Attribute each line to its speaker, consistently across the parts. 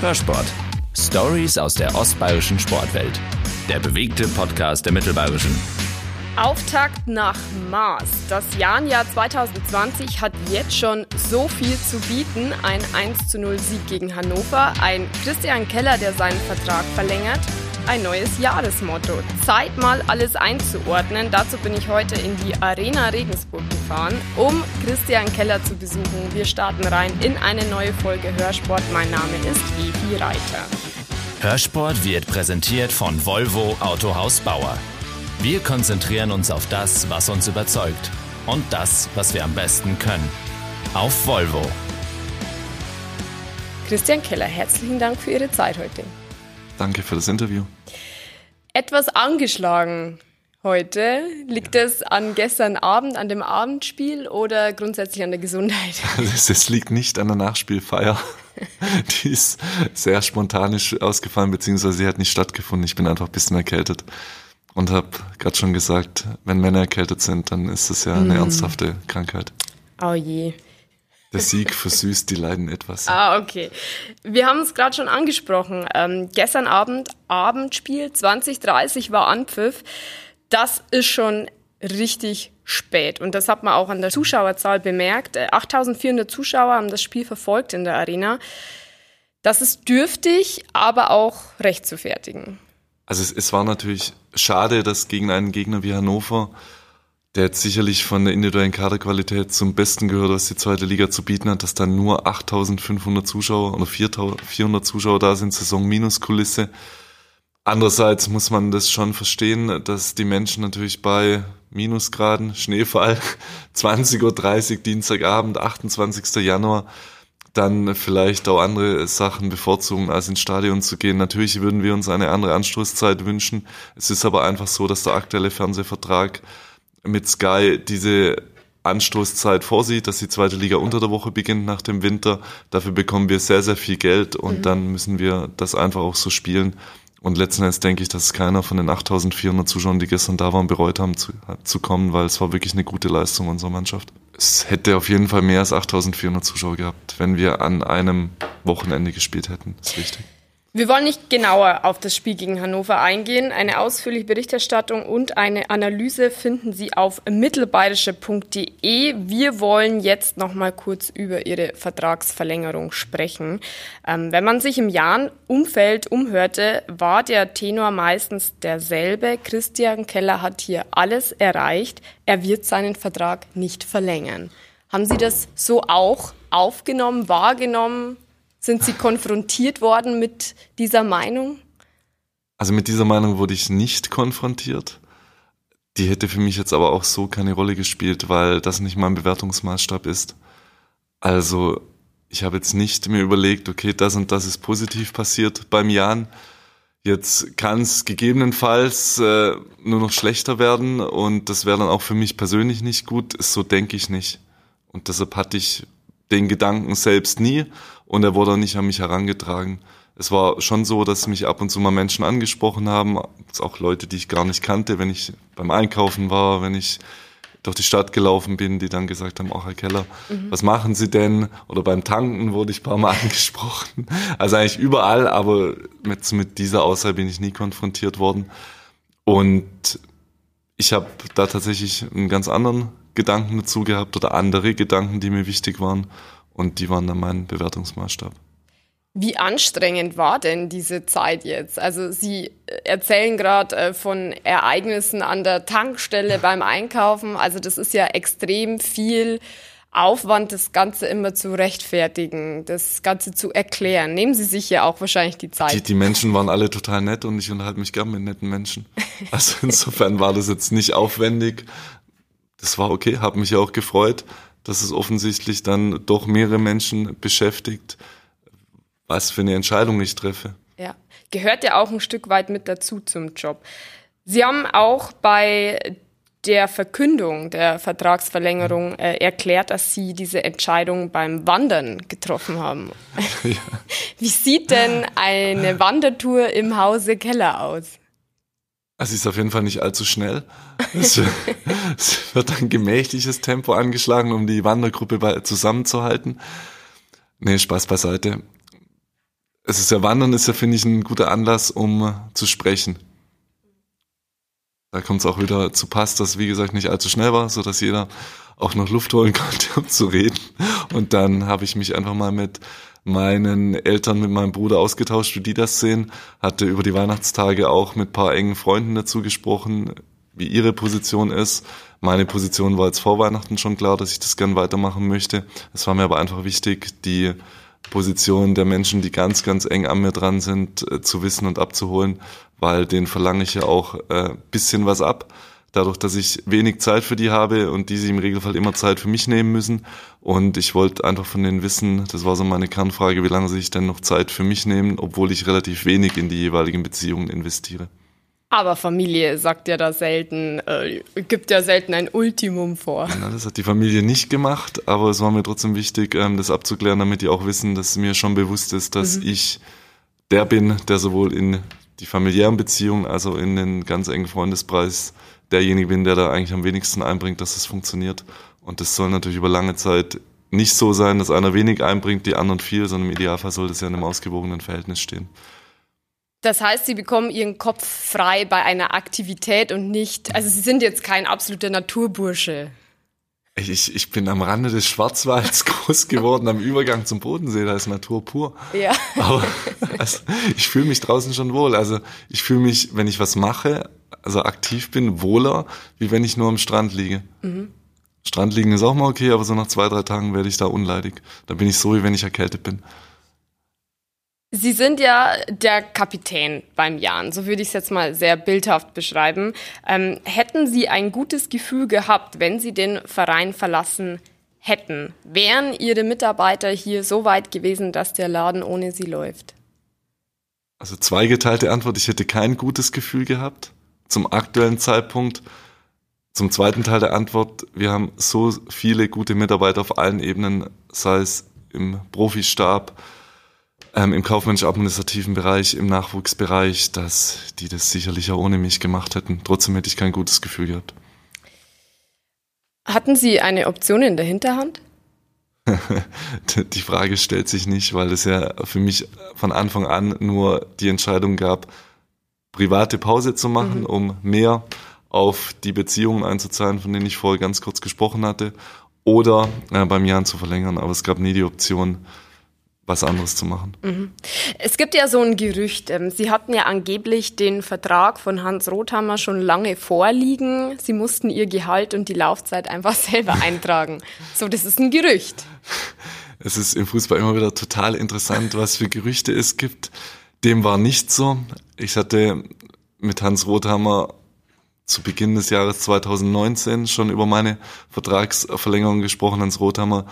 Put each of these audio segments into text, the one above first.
Speaker 1: Hörsport. Stories aus der ostbayerischen Sportwelt. Der bewegte Podcast der Mittelbayerischen.
Speaker 2: Auftakt nach Maß. Das Jahnjahr 2020 hat jetzt schon so viel zu bieten. Ein 1 zu 0 Sieg gegen Hannover, ein Christian Keller, der seinen Vertrag verlängert, ein neues Jahresmotto. Zeit mal alles einzuordnen. Dazu bin ich heute in die Arena Regensburg gefahren, um Christian Keller zu besuchen. Wir starten rein in eine neue Folge Hörsport. Mein Name ist Evi Reiter.
Speaker 1: Hörsport wird präsentiert von Volvo Autohaus Bauer. Wir konzentrieren uns auf das, was uns überzeugt und das, was wir am besten können. Auf Volvo.
Speaker 2: Christian Keller, herzlichen Dank für Ihre Zeit heute.
Speaker 3: Danke für das Interview.
Speaker 2: Etwas angeschlagen heute. Liegt es an gestern Abend, an dem Abendspiel oder grundsätzlich an der Gesundheit?
Speaker 3: Es liegt nicht an der Nachspielfeier. Die ist sehr spontanisch ausgefallen, beziehungsweise sie hat nicht stattgefunden. Ich bin einfach ein bisschen erkältet und habe gerade schon gesagt, wenn Männer erkältet sind, dann ist es ja eine mm. ernsthafte Krankheit.
Speaker 2: Oh je.
Speaker 3: Der Sieg versüßt die Leiden etwas.
Speaker 2: Ah, okay. Wir haben es gerade schon angesprochen. Ähm, gestern Abend, Abendspiel, 2030 war Anpfiff. Das ist schon richtig spät. Und das hat man auch an der Zuschauerzahl bemerkt. 8400 äh, Zuschauer haben das Spiel verfolgt in der Arena. Das ist dürftig, aber auch recht zu fertigen.
Speaker 3: Also es, es war natürlich schade, dass gegen einen Gegner wie Hannover, der jetzt sicherlich von der individuellen Kaderqualität zum Besten gehört, was die zweite Liga zu bieten hat, dass dann nur 8500 Zuschauer oder 400 Zuschauer da sind, Saison-Minus-Kulisse. Andererseits muss man das schon verstehen, dass die Menschen natürlich bei Minusgraden, Schneefall, 20.30 Uhr, Dienstagabend, 28. Januar, dann vielleicht auch andere Sachen bevorzugen, als ins Stadion zu gehen. Natürlich würden wir uns eine andere Anstoßzeit wünschen. Es ist aber einfach so, dass der aktuelle Fernsehvertrag mit Sky diese Anstoßzeit vorsieht, dass die zweite Liga unter der Woche beginnt nach dem Winter. Dafür bekommen wir sehr, sehr viel Geld und mhm. dann müssen wir das einfach auch so spielen. Und letzten Endes denke ich, dass keiner von den 8400 Zuschauern, die gestern da waren, bereut haben zu, zu kommen, weil es war wirklich eine gute Leistung unserer Mannschaft. Es hätte auf jeden Fall mehr als 8400 Zuschauer gehabt, wenn wir an einem Wochenende gespielt hätten. Das ist wichtig.
Speaker 2: Wir wollen nicht genauer auf das Spiel gegen Hannover eingehen. Eine ausführliche Berichterstattung und eine Analyse finden Sie auf mittelbayerische.de. Wir wollen jetzt noch mal kurz über Ihre Vertragsverlängerung sprechen. Ähm, wenn man sich im Jahn-Umfeld umhörte, war der Tenor meistens derselbe. Christian Keller hat hier alles erreicht. Er wird seinen Vertrag nicht verlängern. Haben Sie das so auch aufgenommen, wahrgenommen? Sind Sie konfrontiert worden mit dieser Meinung?
Speaker 3: Also mit dieser Meinung wurde ich nicht konfrontiert. Die hätte für mich jetzt aber auch so keine Rolle gespielt, weil das nicht mein Bewertungsmaßstab ist. Also ich habe jetzt nicht mir überlegt, okay, das und das ist positiv passiert beim Jan. Jetzt kann es gegebenenfalls äh, nur noch schlechter werden und das wäre dann auch für mich persönlich nicht gut. So denke ich nicht. Und deshalb hatte ich den Gedanken selbst nie und er wurde nicht an mich herangetragen. Es war schon so, dass mich ab und zu mal Menschen angesprochen haben, auch Leute, die ich gar nicht kannte, wenn ich beim Einkaufen war, wenn ich durch die Stadt gelaufen bin, die dann gesagt haben, ach Herr Keller, mhm. was machen Sie denn? Oder beim Tanken wurde ich ein paar Mal angesprochen. Also eigentlich überall, aber mit, mit dieser Aussage bin ich nie konfrontiert worden. Und ich habe da tatsächlich einen ganz anderen Gedanken dazu gehabt oder andere Gedanken, die mir wichtig waren. Und die waren dann mein Bewertungsmaßstab.
Speaker 2: Wie anstrengend war denn diese Zeit jetzt? Also Sie erzählen gerade äh, von Ereignissen an der Tankstelle beim Einkaufen. Also das ist ja extrem viel Aufwand, das Ganze immer zu rechtfertigen, das Ganze zu erklären. Nehmen Sie sich ja auch wahrscheinlich die Zeit.
Speaker 3: Die, die Menschen waren alle total nett und ich unterhalte mich gern mit netten Menschen. Also insofern war das jetzt nicht aufwendig das war okay, habe mich auch gefreut, dass es offensichtlich dann doch mehrere Menschen beschäftigt, was für eine Entscheidung ich treffe.
Speaker 2: Ja, gehört ja auch ein Stück weit mit dazu zum Job. Sie haben auch bei der Verkündung der Vertragsverlängerung äh, erklärt, dass Sie diese Entscheidung beim Wandern getroffen haben. Ja. Wie sieht denn eine Wandertour im Hause Keller aus?
Speaker 3: Also ist auf jeden Fall nicht allzu schnell. Es, es wird ein gemächliches Tempo angeschlagen, um die Wandergruppe bei, zusammenzuhalten. Nee, Spaß beiseite. es ist ja Wandern ist ja, finde ich, ein guter Anlass, um zu sprechen. Da kommt es auch wieder zu Pass, dass wie gesagt nicht allzu schnell war, so dass jeder auch noch Luft holen konnte, um zu reden. Und dann habe ich mich einfach mal mit meinen Eltern, mit meinem Bruder ausgetauscht, wie die das sehen. Hatte über die Weihnachtstage auch mit paar engen Freunden dazu gesprochen, wie ihre Position ist. Meine Position war jetzt vor Weihnachten schon klar, dass ich das gern weitermachen möchte. Es war mir aber einfach wichtig, die Position der Menschen, die ganz, ganz eng an mir dran sind, äh, zu wissen und abzuholen, weil denen verlange ich ja auch äh, bisschen was ab. Dadurch, dass ich wenig Zeit für die habe und die sich im Regelfall immer Zeit für mich nehmen müssen. Und ich wollte einfach von denen wissen, das war so meine Kernfrage, wie lange sie sich denn noch Zeit für mich nehmen, obwohl ich relativ wenig in die jeweiligen Beziehungen investiere.
Speaker 2: Aber Familie sagt ja da selten, äh, gibt ja selten ein Ultimum vor.
Speaker 3: Ja, das hat die Familie nicht gemacht, aber es war mir trotzdem wichtig, ähm, das abzuklären, damit die auch wissen, dass mir schon bewusst ist, dass mhm. ich der bin, der sowohl in die familiären Beziehungen, also in den ganz engen Freundespreis, derjenige bin, der da eigentlich am wenigsten einbringt, dass es funktioniert. Und das soll natürlich über lange Zeit nicht so sein, dass einer wenig einbringt, die anderen viel, sondern im Idealfall soll das ja in einem ausgewogenen Verhältnis stehen.
Speaker 2: Das heißt, Sie bekommen Ihren Kopf frei bei einer Aktivität und nicht, also Sie sind jetzt kein absoluter Naturbursche.
Speaker 3: Ich, ich bin am Rande des Schwarzwalds groß geworden, am Übergang zum Bodensee, da ist Natur pur.
Speaker 2: Ja.
Speaker 3: Aber also, ich fühle mich draußen schon wohl. Also ich fühle mich, wenn ich was mache, also aktiv bin, wohler, wie wenn ich nur am Strand liege. Mhm. Strand liegen ist auch mal okay, aber so nach zwei, drei Tagen werde ich da unleidig. Da bin ich so, wie wenn ich erkältet bin.
Speaker 2: Sie sind ja der Kapitän beim Jan, so würde ich es jetzt mal sehr bildhaft beschreiben. Ähm, hätten Sie ein gutes Gefühl gehabt, wenn Sie den Verein verlassen hätten? Wären Ihre Mitarbeiter hier so weit gewesen, dass der Laden ohne Sie läuft?
Speaker 3: Also zweigeteilte Antwort, ich hätte kein gutes Gefühl gehabt zum aktuellen Zeitpunkt. Zum zweiten Teil der Antwort, wir haben so viele gute Mitarbeiter auf allen Ebenen, sei es im Profistab, ähm, im kaufmännisch-administrativen Bereich, im Nachwuchsbereich, dass die das sicherlich auch ohne mich gemacht hätten. Trotzdem hätte ich kein gutes Gefühl gehabt.
Speaker 2: Hatten Sie eine Option in der Hinterhand?
Speaker 3: die Frage stellt sich nicht, weil es ja für mich von Anfang an nur die Entscheidung gab, private Pause zu machen, mhm. um mehr auf die Beziehungen einzuzahlen, von denen ich vorher ganz kurz gesprochen hatte, oder äh, beim Jahren zu verlängern. Aber es gab nie die Option, was anderes zu machen. Mhm.
Speaker 2: Es gibt ja so ein Gerücht. Ähm, Sie hatten ja angeblich den Vertrag von Hans Rothammer schon lange vorliegen. Sie mussten Ihr Gehalt und die Laufzeit einfach selber eintragen. So, das ist ein Gerücht.
Speaker 3: Es ist im Fußball immer wieder total interessant, was für Gerüchte es gibt. Dem war nicht so. Ich hatte mit Hans Rothammer zu Beginn des Jahres 2019 schon über meine Vertragsverlängerung gesprochen. Hans Rothammer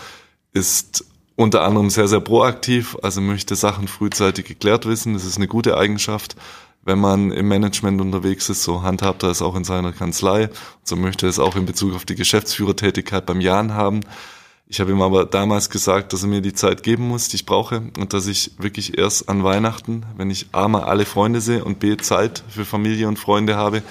Speaker 3: ist unter anderem sehr, sehr proaktiv, also möchte Sachen frühzeitig geklärt wissen. Das ist eine gute Eigenschaft, wenn man im Management unterwegs ist. So handhabt er es auch in seiner Kanzlei. So möchte er es auch in Bezug auf die Geschäftsführertätigkeit beim Jan haben. Ich habe ihm aber damals gesagt, dass er mir die Zeit geben muss, die ich brauche und dass ich wirklich erst an Weihnachten, wenn ich A mal alle Freunde sehe und B Zeit für Familie und Freunde habe,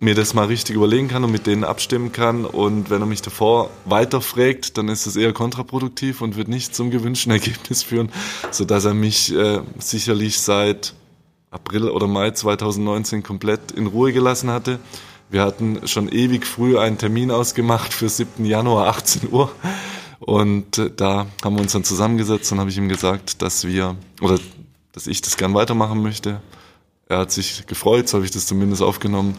Speaker 3: mir das mal richtig überlegen kann und mit denen abstimmen kann. Und wenn er mich davor weiterfragt, dann ist es eher kontraproduktiv und wird nicht zum gewünschten Ergebnis führen, so dass er mich äh, sicherlich seit April oder Mai 2019 komplett in Ruhe gelassen hatte. Wir hatten schon ewig früh einen Termin ausgemacht für 7. Januar 18 Uhr. Und äh, da haben wir uns dann zusammengesetzt und habe ich ihm gesagt, dass wir oder dass ich das gern weitermachen möchte. Er hat sich gefreut, so habe ich das zumindest aufgenommen.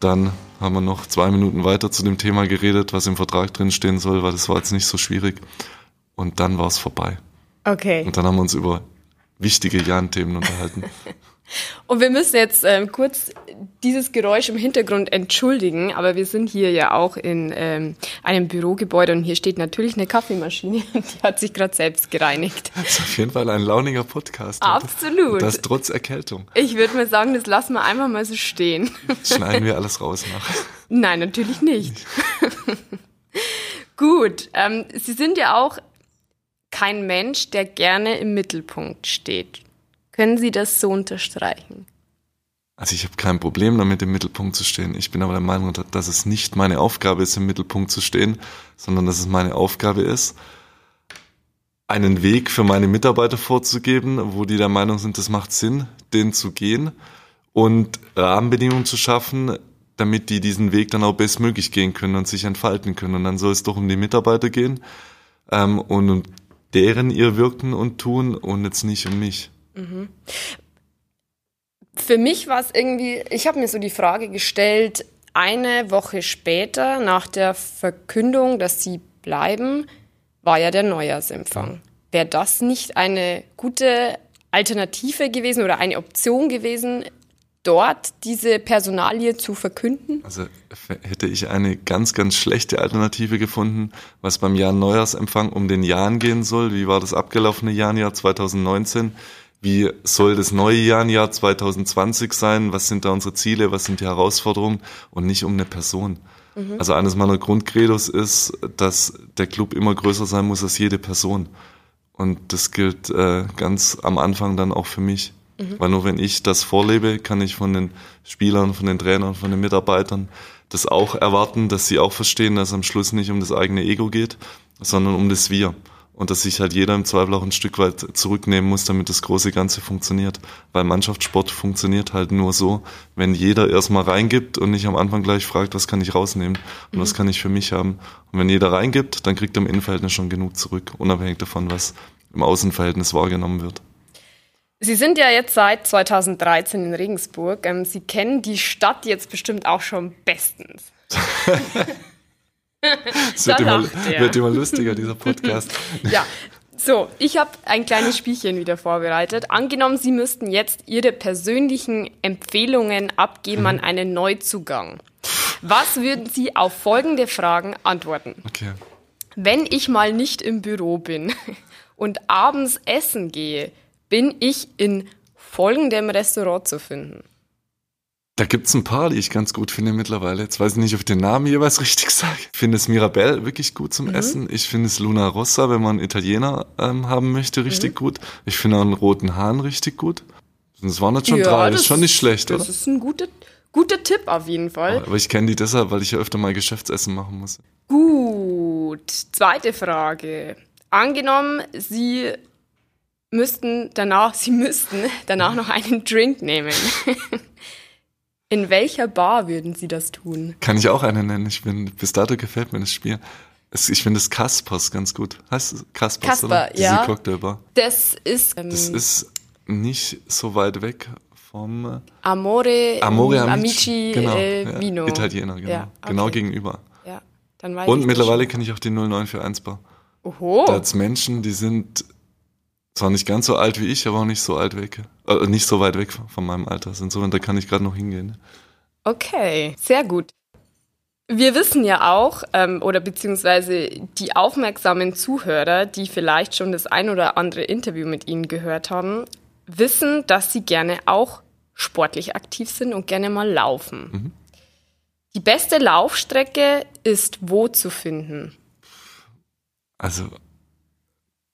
Speaker 3: Dann haben wir noch zwei Minuten weiter zu dem Thema geredet, was im Vertrag drin stehen soll, weil das war jetzt nicht so schwierig. Und dann war es vorbei.
Speaker 2: Okay.
Speaker 3: Und dann haben wir uns über wichtige Jan-Themen unterhalten.
Speaker 2: Und wir müssen jetzt ähm, kurz dieses Geräusch im Hintergrund entschuldigen, aber wir sind hier ja auch in ähm, einem Bürogebäude und hier steht natürlich eine Kaffeemaschine, die hat sich gerade selbst gereinigt.
Speaker 3: Das ist auf jeden Fall ein launiger Podcast.
Speaker 2: Absolut. Und
Speaker 3: das trotz Erkältung.
Speaker 2: Ich würde mal sagen, das lassen wir einfach mal so stehen.
Speaker 3: Schneiden wir alles raus nach.
Speaker 2: Nein, natürlich nicht. Gut, ähm, Sie sind ja auch kein Mensch, der gerne im Mittelpunkt steht. Können Sie das so unterstreichen?
Speaker 3: Also ich habe kein Problem damit, im Mittelpunkt zu stehen. Ich bin aber der Meinung, dass es nicht meine Aufgabe ist, im Mittelpunkt zu stehen, sondern dass es meine Aufgabe ist, einen Weg für meine Mitarbeiter vorzugeben, wo die der Meinung sind, das macht Sinn, den zu gehen und Rahmenbedingungen zu schaffen, damit die diesen Weg dann auch bestmöglich gehen können und sich entfalten können. Und dann soll es doch um die Mitarbeiter gehen ähm, und um deren ihr Wirken und Tun und jetzt nicht um mich. Mhm.
Speaker 2: Für mich war es irgendwie, ich habe mir so die Frage gestellt, eine Woche später nach der Verkündung, dass sie bleiben, war ja der Neujahrsempfang. Wäre das nicht eine gute Alternative gewesen oder eine Option gewesen, dort diese Personalie zu verkünden?
Speaker 3: Also hätte ich eine ganz, ganz schlechte Alternative gefunden, was beim Jahr Neujahrsempfang um den Jahren gehen soll. Wie war das abgelaufene Jahr, 2019? Wie soll das neue Jahr, Jahr 2020 sein? Was sind da unsere Ziele? Was sind die Herausforderungen? Und nicht um eine Person. Mhm. Also eines meiner Grundcredos ist, dass der Club immer größer sein muss als jede Person. Und das gilt äh, ganz am Anfang dann auch für mich. Mhm. Weil nur wenn ich das vorlebe, kann ich von den Spielern, von den Trainern, von den Mitarbeitern das auch erwarten, dass sie auch verstehen, dass es am Schluss nicht um das eigene Ego geht, sondern um das Wir und dass sich halt jeder im Zweifel auch ein Stück weit zurücknehmen muss, damit das große Ganze funktioniert. Weil Mannschaftssport funktioniert halt nur so, wenn jeder erstmal reingibt und nicht am Anfang gleich fragt, was kann ich rausnehmen und mhm. was kann ich für mich haben. Und wenn jeder reingibt, dann kriegt er im Innenverhältnis schon genug zurück, unabhängig davon, was im Außenverhältnis wahrgenommen wird.
Speaker 2: Sie sind ja jetzt seit 2013 in Regensburg. Ähm, Sie kennen die Stadt jetzt bestimmt auch schon bestens.
Speaker 3: Es wird, immer, wird immer lustiger, dieser Podcast.
Speaker 2: ja, so, ich habe ein kleines Spielchen wieder vorbereitet. Angenommen, Sie müssten jetzt Ihre persönlichen Empfehlungen abgeben mhm. an einen Neuzugang. Was würden Sie auf folgende Fragen antworten?
Speaker 3: Okay.
Speaker 2: Wenn ich mal nicht im Büro bin und abends essen gehe, bin ich in folgendem Restaurant zu finden.
Speaker 3: Da gibt's ein paar, die ich ganz gut finde mittlerweile. Jetzt weiß ich nicht, ob ich den Namen jeweils richtig sage. Ich finde es Mirabelle wirklich gut zum mhm. Essen. Ich finde es Luna Rossa, wenn man Italiener ähm, haben möchte, richtig mhm. gut. Ich finde auch einen roten Hahn richtig gut. Das waren jetzt schon ja, drei, das ist schon nicht schlecht,
Speaker 2: das
Speaker 3: oder?
Speaker 2: Das ist ein guter, guter Tipp auf jeden Fall.
Speaker 3: Aber ich kenne die deshalb, weil ich ja öfter mal Geschäftsessen machen muss.
Speaker 2: Gut, zweite Frage. Angenommen, Sie müssten danach, Sie müssten danach noch einen Drink nehmen. In welcher Bar würden Sie das tun?
Speaker 3: Kann ich auch eine nennen. Ich bin, bis dato gefällt mir das Spiel. Ich finde das Kaspers ganz gut. Heißt es Kaspers,
Speaker 2: Kasper, oder?
Speaker 3: Diese
Speaker 2: ja.
Speaker 3: Cocktailbar.
Speaker 2: Das ist...
Speaker 3: Ähm, das ist nicht so weit weg vom... Äh,
Speaker 2: Amore,
Speaker 3: Amore
Speaker 2: Amici, Amici
Speaker 3: genau,
Speaker 2: äh,
Speaker 3: ja,
Speaker 2: Vino.
Speaker 3: Italiener, genau.
Speaker 2: Ja,
Speaker 3: okay. Genau gegenüber.
Speaker 2: Ja, dann weiß
Speaker 3: Und mittlerweile kenne ich auch die 0941 Bar.
Speaker 2: Oho.
Speaker 3: Da hat's Menschen, die sind zwar nicht ganz so alt wie ich, aber auch nicht so alt weg. Äh, nicht so weit weg von meinem Alter. Insofern, da kann ich gerade noch hingehen.
Speaker 2: Okay, sehr gut. Wir wissen ja auch, ähm, oder beziehungsweise die aufmerksamen Zuhörer, die vielleicht schon das ein oder andere Interview mit Ihnen gehört haben, wissen, dass Sie gerne auch sportlich aktiv sind und gerne mal laufen. Mhm. Die beste Laufstrecke ist wo zu finden?
Speaker 3: Also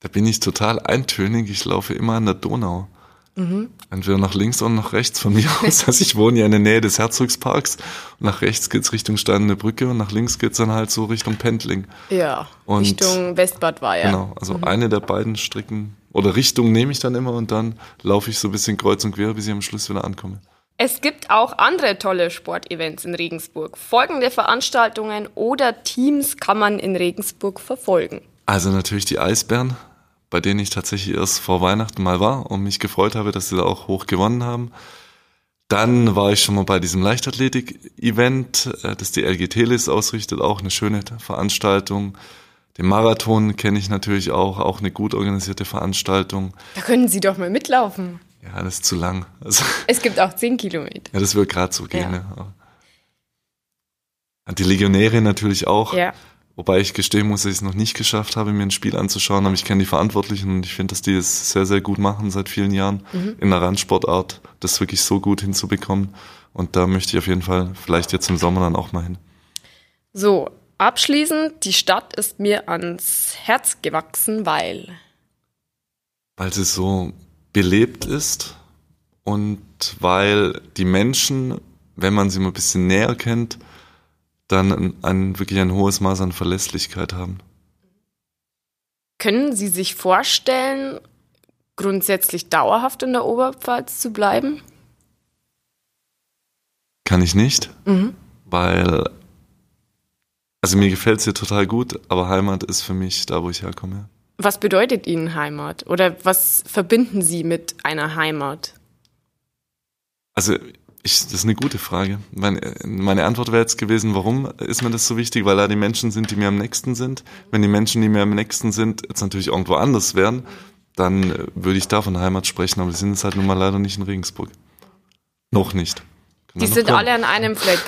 Speaker 3: da bin ich total eintönig. Ich laufe immer an der Donau. Mhm. Entweder nach links oder nach rechts von mir aus. Also ich wohne ja in der Nähe des Herzogsparks. Und nach rechts geht's Richtung Steinerne Brücke und nach links geht's dann halt so Richtung Pendling.
Speaker 2: Ja, und Richtung Westbad war ja.
Speaker 3: Genau, also mhm. eine der beiden Strecken oder Richtungen nehme ich dann immer und dann laufe ich so ein bisschen kreuz und quer, bis ich am Schluss wieder ankomme.
Speaker 2: Es gibt auch andere tolle Sportevents in Regensburg. Folgende Veranstaltungen oder Teams kann man in Regensburg verfolgen.
Speaker 3: Also natürlich die Eisbären, bei denen ich tatsächlich erst vor Weihnachten mal war und mich gefreut habe, dass sie da auch hoch gewonnen haben. Dann war ich schon mal bei diesem Leichtathletik-Event, äh, das die LG Telis ausrichtet, auch eine schöne Veranstaltung. Den Marathon kenne ich natürlich auch, auch eine gut organisierte Veranstaltung.
Speaker 2: Da können Sie doch mal mitlaufen.
Speaker 3: Ja, das ist zu lang. Also,
Speaker 2: es gibt auch 10 Kilometer.
Speaker 3: Ja, das wird gerade so gehen. Ja. Ja. Die Legionäre natürlich auch.
Speaker 2: Ja.
Speaker 3: Wobei ich gestehen muss, dass ich es noch nicht geschafft habe, mir ein Spiel anzuschauen, aber ich kenne die Verantwortlichen und ich finde, dass die es sehr, sehr gut machen seit vielen Jahren mhm. in der Randsportart, das wirklich so gut hinzubekommen. Und da möchte ich auf jeden Fall vielleicht jetzt im Sommer dann auch mal hin.
Speaker 2: So, abschließend, die Stadt ist mir ans Herz gewachsen, weil.
Speaker 3: Weil sie so belebt ist und weil die Menschen, wenn man sie mal ein bisschen näher kennt, dann ein, ein, wirklich ein hohes Maß an Verlässlichkeit haben.
Speaker 2: Können Sie sich vorstellen, grundsätzlich dauerhaft in der Oberpfalz zu bleiben?
Speaker 3: Kann ich nicht, mhm. weil, also mir gefällt es hier total gut, aber Heimat ist für mich da, wo ich herkomme.
Speaker 2: Was bedeutet Ihnen Heimat? Oder was verbinden Sie mit einer Heimat?
Speaker 3: Also ich, das ist eine gute Frage. Meine, meine Antwort wäre jetzt gewesen, warum ist mir das so wichtig? Weil da die Menschen sind, die mir am nächsten sind. Wenn die Menschen, die mir am nächsten sind, jetzt natürlich irgendwo anders wären, dann würde ich da von Heimat sprechen, aber die sind jetzt halt nun mal leider nicht in Regensburg. Noch nicht.
Speaker 2: die sind kommen. alle an einem Fleck.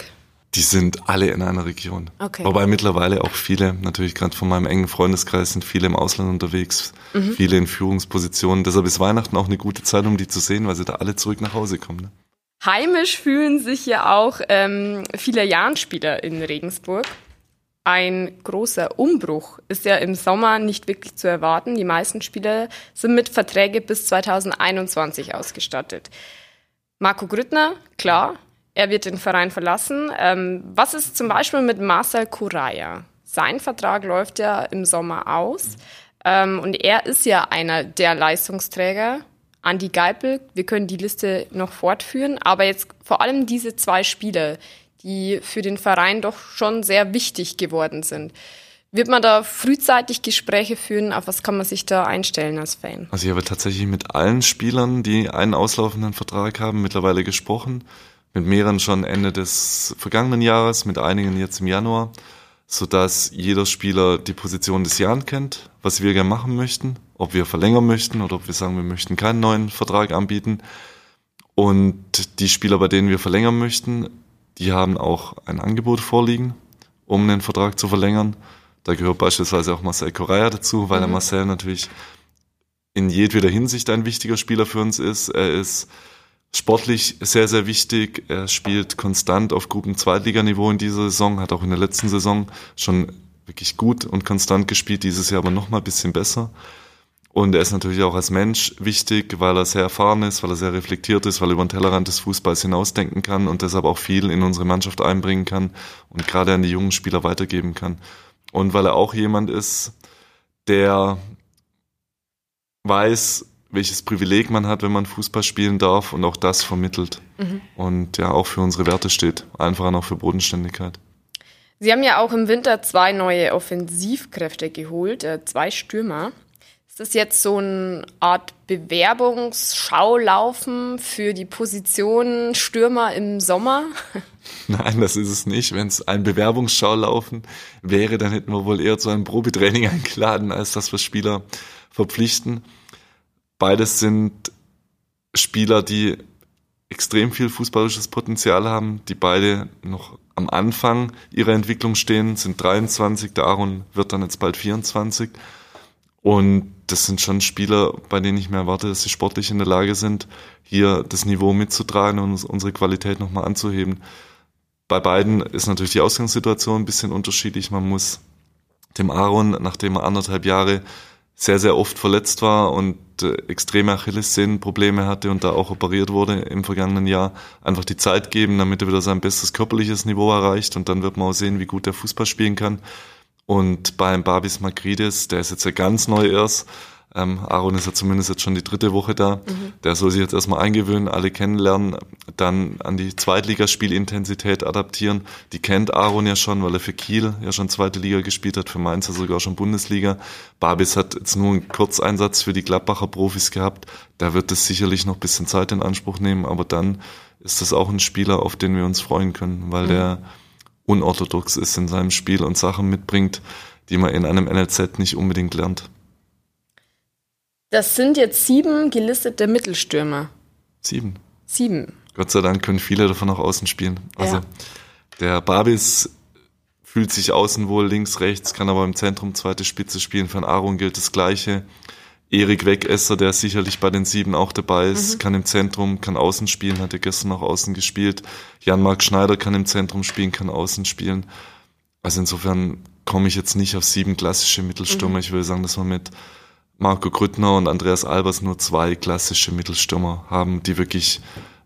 Speaker 3: Die sind alle in einer Region.
Speaker 2: Okay.
Speaker 3: Wobei mittlerweile auch viele, natürlich gerade von meinem engen Freundeskreis, sind viele im Ausland unterwegs, mhm. viele in Führungspositionen. Deshalb ist Weihnachten auch eine gute Zeit, um die zu sehen, weil sie da alle zurück nach Hause kommen. Ne?
Speaker 2: Heimisch fühlen sich ja auch ähm, viele Jahrenspieler in Regensburg. Ein großer Umbruch ist ja im Sommer nicht wirklich zu erwarten. Die meisten Spieler sind mit Verträge bis 2021 ausgestattet. Marco Grüttner, klar, er wird den Verein verlassen. Ähm, was ist zum Beispiel mit Marcel Kuraya? Sein Vertrag läuft ja im Sommer aus. Ähm, und er ist ja einer der Leistungsträger Andi Geipel. Wir können die Liste noch fortführen, aber jetzt vor allem diese zwei Spieler, die für den Verein doch schon sehr wichtig geworden sind. Wird man da frühzeitig Gespräche führen? Auf was kann man sich da einstellen als Fan?
Speaker 3: Also ich habe tatsächlich mit allen Spielern, die einen auslaufenden Vertrag haben, mittlerweile gesprochen. Mit mehreren schon Ende des vergangenen Jahres, mit einigen jetzt im Januar, sodass jeder Spieler die Position des Jahres kennt, was wir gerne machen möchten ob wir verlängern möchten oder ob wir sagen, wir möchten keinen neuen Vertrag anbieten. Und die Spieler, bei denen wir verlängern möchten, die haben auch ein Angebot vorliegen, um den Vertrag zu verlängern. Da gehört beispielsweise auch Marcel Correa dazu, weil mhm. der Marcel natürlich in jedweder Hinsicht ein wichtiger Spieler für uns ist. Er ist sportlich sehr, sehr wichtig. Er spielt konstant auf Gruppen-Zweitliganiveau in dieser Saison, hat auch in der letzten Saison schon wirklich gut und konstant gespielt, dieses Jahr aber noch mal ein bisschen besser. Und er ist natürlich auch als Mensch wichtig, weil er sehr erfahren ist, weil er sehr reflektiert ist, weil er über den Tellerrand des Fußballs hinausdenken kann und deshalb auch viel in unsere Mannschaft einbringen kann und gerade an die jungen Spieler weitergeben kann. Und weil er auch jemand ist, der weiß, welches Privileg man hat, wenn man Fußball spielen darf und auch das vermittelt. Mhm. Und ja, auch für unsere Werte steht. Einfach auch für Bodenständigkeit.
Speaker 2: Sie haben ja auch im Winter zwei neue Offensivkräfte geholt, äh, zwei Stürmer. Ist das jetzt so eine Art Bewerbungsschaulaufen für die Position Stürmer im Sommer?
Speaker 3: Nein, das ist es nicht. Wenn es ein Bewerbungsschaulaufen wäre, dann hätten wir wohl eher zu einem Probetraining eingeladen, als dass wir Spieler verpflichten. Beides sind Spieler, die extrem viel fußballisches Potenzial haben, die beide noch am Anfang ihrer Entwicklung stehen, sind 23, der Aaron wird dann jetzt bald 24 und das sind schon Spieler, bei denen ich mir erwarte, dass sie sportlich in der Lage sind, hier das Niveau mitzutragen und unsere Qualität nochmal anzuheben. Bei beiden ist natürlich die Ausgangssituation ein bisschen unterschiedlich. Man muss dem Aaron, nachdem er anderthalb Jahre sehr, sehr oft verletzt war und äh, extreme Achillessehnenprobleme hatte und da auch operiert wurde im vergangenen Jahr, einfach die Zeit geben, damit er wieder sein bestes körperliches Niveau erreicht und dann wird man auch sehen, wie gut er Fußball spielen kann. Und beim Babis Magrides, der ist jetzt ja ganz neu erst. Ähm, Aaron ist ja zumindest jetzt schon die dritte Woche da. Mhm. Der soll sich jetzt erstmal eingewöhnen, alle kennenlernen, dann an die Zweitligaspielintensität adaptieren. Die kennt Aaron ja schon, weil er für Kiel ja schon zweite Liga gespielt hat, für Mainz ja sogar schon Bundesliga. Babis hat jetzt nur einen Kurzeinsatz für die Gladbacher Profis gehabt. Da wird es sicherlich noch ein bisschen Zeit in Anspruch nehmen, aber dann ist das auch ein Spieler, auf den wir uns freuen können, weil mhm. der unorthodox ist in seinem Spiel und Sachen mitbringt, die man in einem NLZ nicht unbedingt lernt.
Speaker 2: Das sind jetzt sieben gelistete Mittelstürmer.
Speaker 3: Sieben.
Speaker 2: Sieben.
Speaker 3: Gott sei Dank können viele davon auch außen spielen. Also ja. der Babis fühlt sich außen wohl links, rechts, kann aber im Zentrum zweite Spitze spielen. Für Aaron gilt das Gleiche. Erik Wegesser, der sicherlich bei den Sieben auch dabei ist, mhm. kann im Zentrum, kann außen spielen, hat er gestern auch außen gespielt. Jan-Marc Schneider kann im Zentrum spielen, kann außen spielen. Also insofern komme ich jetzt nicht auf sieben klassische Mittelstürmer. Mhm. Ich würde sagen, dass wir mit Marco Grüttner und Andreas Albers nur zwei klassische Mittelstürmer haben, die wirklich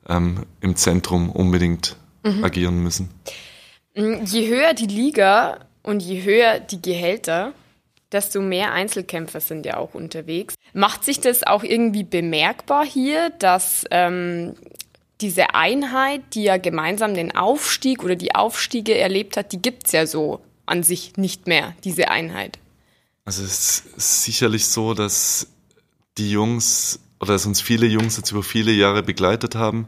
Speaker 3: ähm, im Zentrum unbedingt mhm. agieren müssen.
Speaker 2: Je höher die Liga und je höher die Gehälter, desto mehr Einzelkämpfer sind ja auch unterwegs. Macht sich das auch irgendwie bemerkbar hier, dass ähm, diese Einheit, die ja gemeinsam den Aufstieg oder die Aufstiege erlebt hat, die gibt es ja so an sich nicht mehr, diese Einheit.
Speaker 3: Also es ist sicherlich so, dass die Jungs oder dass uns viele Jungs jetzt über viele Jahre begleitet haben.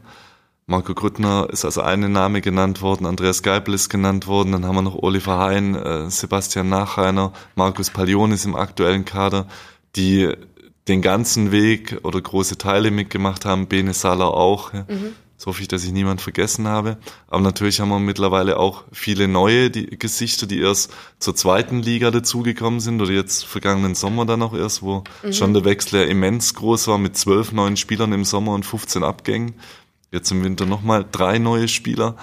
Speaker 3: Marco Grüttner ist als eine Name genannt worden, Andreas Geipel ist genannt worden, dann haben wir noch Oliver Hein, äh, Sebastian Nachreiner, Markus Pallion ist im aktuellen Kader, die den ganzen Weg oder große Teile mitgemacht haben, Bene Saler auch. Ja. Mhm. So hoffe ich, dass ich niemand vergessen habe. Aber natürlich haben wir mittlerweile auch viele neue die Gesichter, die erst zur zweiten Liga dazugekommen sind oder jetzt vergangenen Sommer dann auch erst, wo mhm. schon der Wechsel ja immens groß war mit zwölf neuen Spielern im Sommer und 15 Abgängen. Jetzt im Winter nochmal drei neue Spieler.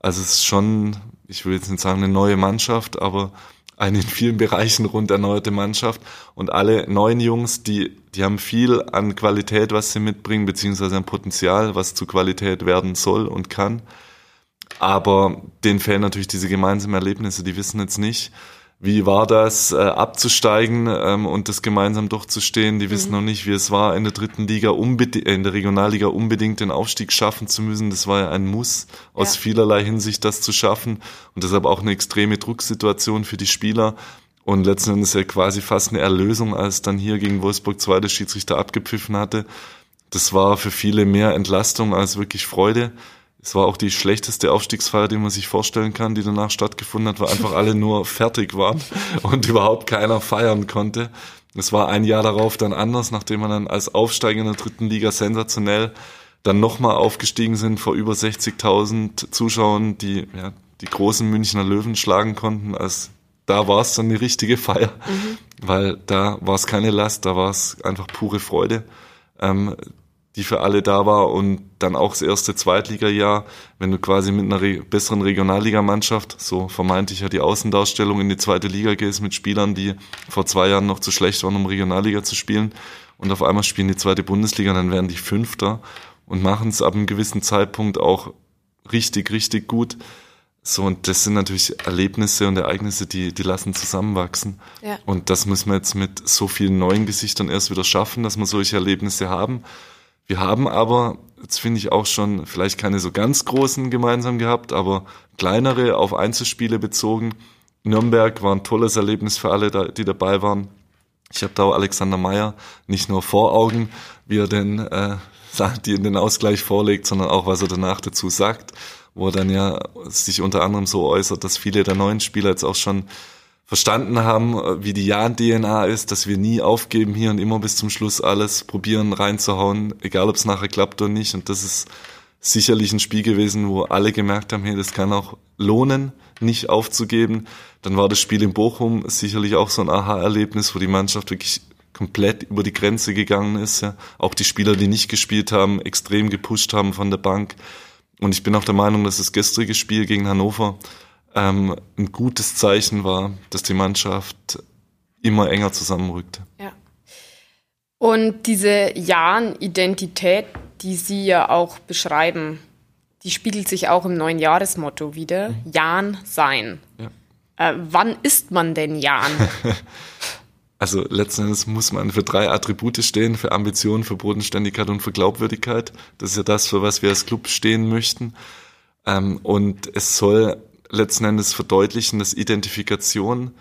Speaker 3: Also es ist schon, ich will jetzt nicht sagen eine neue Mannschaft, aber eine in vielen Bereichen rund erneuerte Mannschaft und alle neuen Jungs, die, die haben viel an Qualität, was sie mitbringen, beziehungsweise an Potenzial, was zu Qualität werden soll und kann. Aber denen fehlen natürlich diese gemeinsamen Erlebnisse, die wissen jetzt nicht, wie war das, äh, abzusteigen ähm, und das gemeinsam durchzustehen. Die wissen mhm. noch nicht, wie es war, in der dritten Liga, unbedingt, in der Regionalliga unbedingt den Aufstieg schaffen zu müssen. Das war ja ein Muss, aus ja. vielerlei Hinsicht das zu schaffen und deshalb auch eine extreme Drucksituation für die Spieler. Und letzten Endes ja quasi fast eine Erlösung, als dann hier gegen Wolfsburg 2 der Schiedsrichter abgepfiffen hatte. Das war für viele mehr Entlastung als wirklich Freude. Es war auch die schlechteste Aufstiegsfeier, die man sich vorstellen kann, die danach stattgefunden hat, weil einfach alle nur fertig waren und überhaupt keiner feiern konnte. Es war ein Jahr darauf dann anders, nachdem man dann als Aufsteiger in der dritten Liga sensationell dann nochmal aufgestiegen sind vor über 60.000 Zuschauern, die ja, die großen Münchner Löwen schlagen konnten. Als da war es dann eine richtige Feier, mhm. weil da war es keine Last, da war es einfach pure Freude. Ähm, die für alle da war und dann auch das erste Zweitligajahr, wenn du quasi mit einer re besseren Regionalligamannschaft, so vermeintlich ja die Außendarstellung in die zweite Liga gehst mit Spielern, die vor zwei Jahren noch zu schlecht waren, um Regionalliga zu spielen und auf einmal spielen die zweite Bundesliga, dann werden die Fünfter und machen es ab einem gewissen Zeitpunkt auch richtig, richtig gut. So, und das sind natürlich Erlebnisse und Ereignisse, die, die lassen zusammenwachsen. Ja. Und das müssen wir jetzt mit so vielen neuen Gesichtern erst wieder schaffen, dass wir solche Erlebnisse haben. Wir haben aber, jetzt finde ich auch schon, vielleicht keine so ganz großen gemeinsam gehabt, aber kleinere auf Einzelspiele bezogen. Nürnberg war ein tolles Erlebnis für alle, die dabei waren. Ich habe da auch Alexander Meyer nicht nur vor Augen, wie er denn äh, die den Ausgleich vorlegt, sondern auch, was er danach dazu sagt, wo er dann ja sich unter anderem so äußert, dass viele der neuen Spieler jetzt auch schon verstanden haben, wie die Jan-DNA ist, dass wir nie aufgeben hier und immer bis zum Schluss alles probieren reinzuhauen, egal ob es nachher klappt oder nicht. Und das ist sicherlich ein Spiel gewesen, wo alle gemerkt haben, hey, das kann auch lohnen, nicht aufzugeben. Dann war das Spiel in Bochum sicherlich auch so ein Aha-Erlebnis, wo die Mannschaft wirklich komplett über die Grenze gegangen ist. Ja. Auch die Spieler, die nicht gespielt haben, extrem gepusht haben von der Bank. Und ich bin auch der Meinung, dass das gestrige Spiel gegen Hannover ähm, ein gutes Zeichen war, dass die Mannschaft immer enger zusammenrückte.
Speaker 2: Ja. Und diese Jan-Identität, die Sie ja auch beschreiben, die spiegelt sich auch im neuen Jahresmotto wieder. Mhm. Jan sein. Ja. Äh, wann ist man denn Jan?
Speaker 3: also letzten Endes muss man für drei Attribute stehen, für Ambition, für Bodenständigkeit und für Glaubwürdigkeit. Das ist ja das, für was wir als Club stehen möchten. Ähm, und es soll letzten Endes verdeutlichen, dass Identifikation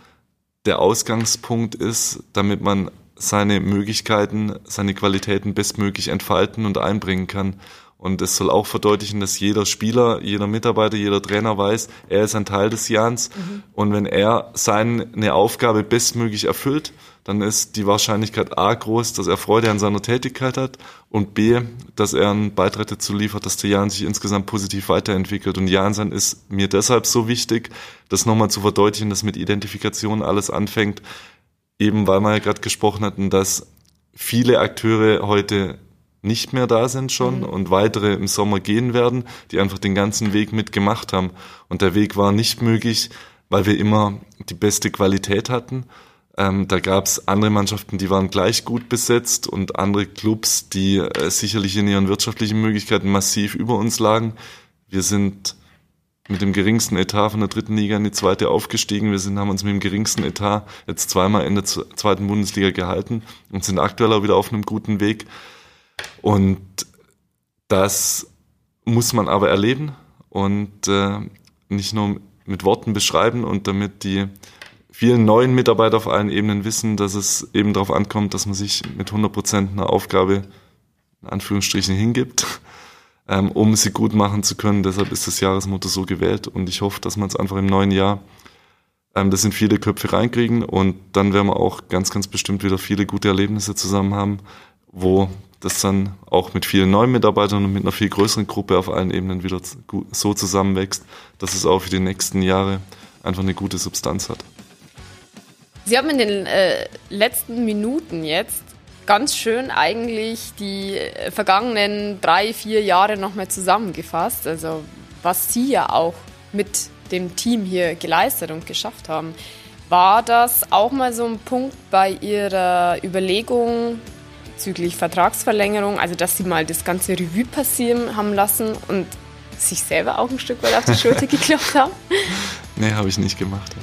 Speaker 3: der Ausgangspunkt ist, damit man seine Möglichkeiten, seine Qualitäten bestmöglich entfalten und einbringen kann. Und es soll auch verdeutlichen, dass jeder Spieler, jeder Mitarbeiter, jeder Trainer weiß, er ist ein Teil des Jahns. Mhm. Und wenn er seine Aufgabe bestmöglich erfüllt, dann ist die Wahrscheinlichkeit A groß, dass er Freude an seiner Tätigkeit hat und B, dass er einen Beitrag dazu liefert, dass der Jan sich insgesamt positiv weiterentwickelt. Und Jansan ist mir deshalb so wichtig, das nochmal zu verdeutlichen, dass mit Identifikation alles anfängt, eben weil wir ja gerade gesprochen hatten, dass viele Akteure heute nicht mehr da sind schon mhm. und weitere im Sommer gehen werden, die einfach den ganzen Weg mitgemacht haben. Und der Weg war nicht möglich, weil wir immer die beste Qualität hatten, ähm, da gab es andere Mannschaften, die waren gleich gut besetzt und andere Clubs, die äh, sicherlich in ihren wirtschaftlichen Möglichkeiten massiv über uns lagen. Wir sind mit dem geringsten Etat von der dritten Liga in die zweite aufgestiegen. Wir sind, haben uns mit dem geringsten Etat jetzt zweimal in der zweiten Bundesliga gehalten und sind aktuell auch wieder auf einem guten Weg. Und das muss man aber erleben und äh, nicht nur mit Worten beschreiben und damit die vielen neuen Mitarbeiter auf allen Ebenen wissen, dass es eben darauf ankommt, dass man sich mit 100 Prozent einer Aufgabe in Anführungsstrichen hingibt ähm, um sie gut machen zu können. Deshalb ist das Jahresmotto so gewählt und ich hoffe, dass man es einfach im neuen Jahr, ähm, das sind viele Köpfe reinkriegen und dann werden wir auch ganz, ganz bestimmt wieder viele gute Erlebnisse zusammen haben, wo das dann auch mit vielen neuen Mitarbeitern und mit einer viel größeren Gruppe auf allen Ebenen wieder so zusammenwächst, dass es auch für die nächsten Jahre einfach eine gute Substanz hat.
Speaker 2: Sie haben in den äh, letzten Minuten jetzt ganz schön eigentlich die äh, vergangenen drei, vier Jahre nochmal zusammengefasst. Also was Sie ja auch mit dem Team hier geleistet und geschafft haben. War das auch mal so ein Punkt bei Ihrer Überlegung bezüglich Vertragsverlängerung, also dass Sie mal das ganze Revue passieren haben lassen und sich selber auch ein Stück weit auf die Schulter geklopft haben?
Speaker 3: Nee, habe ich nicht gemacht.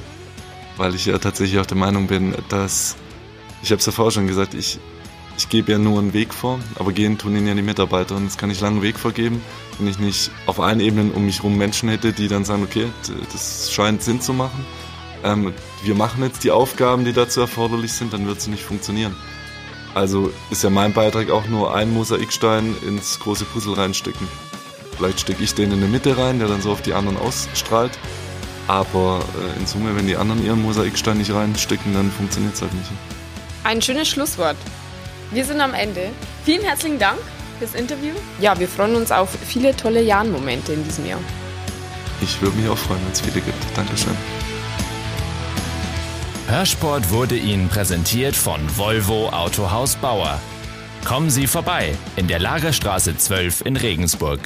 Speaker 3: Weil ich ja tatsächlich auch der Meinung bin, dass, ich habe es ja vorher schon gesagt, ich ich gebe ja nur einen Weg vor, aber gehen tun ihn ja die Mitarbeiter und jetzt kann ich lange einen Weg vorgeben, wenn ich nicht auf allen Ebenen um mich herum Menschen hätte, die dann sagen, okay, das scheint Sinn zu machen. Ähm, wir machen jetzt die Aufgaben, die dazu erforderlich sind, dann wird es nicht funktionieren. Also ist ja mein Beitrag auch nur ein Mosaikstein ins große Puzzle reinstecken. Vielleicht stecke ich den in der Mitte rein, der dann so auf die anderen ausstrahlt. Aber äh, in Summe, wenn die anderen ihren Mosaikstein nicht reinstecken, dann funktioniert es halt nicht.
Speaker 2: Ein schönes Schlusswort. Wir sind am Ende. Vielen herzlichen Dank fürs Interview. Ja, wir freuen uns auf viele tolle Jan-Momente in diesem Jahr.
Speaker 3: Ich würde mich auch freuen, wenn es viele gibt. Dankeschön.
Speaker 1: Hörsport wurde Ihnen präsentiert von Volvo Autohaus Bauer. Kommen Sie vorbei in der Lagerstraße 12 in Regensburg.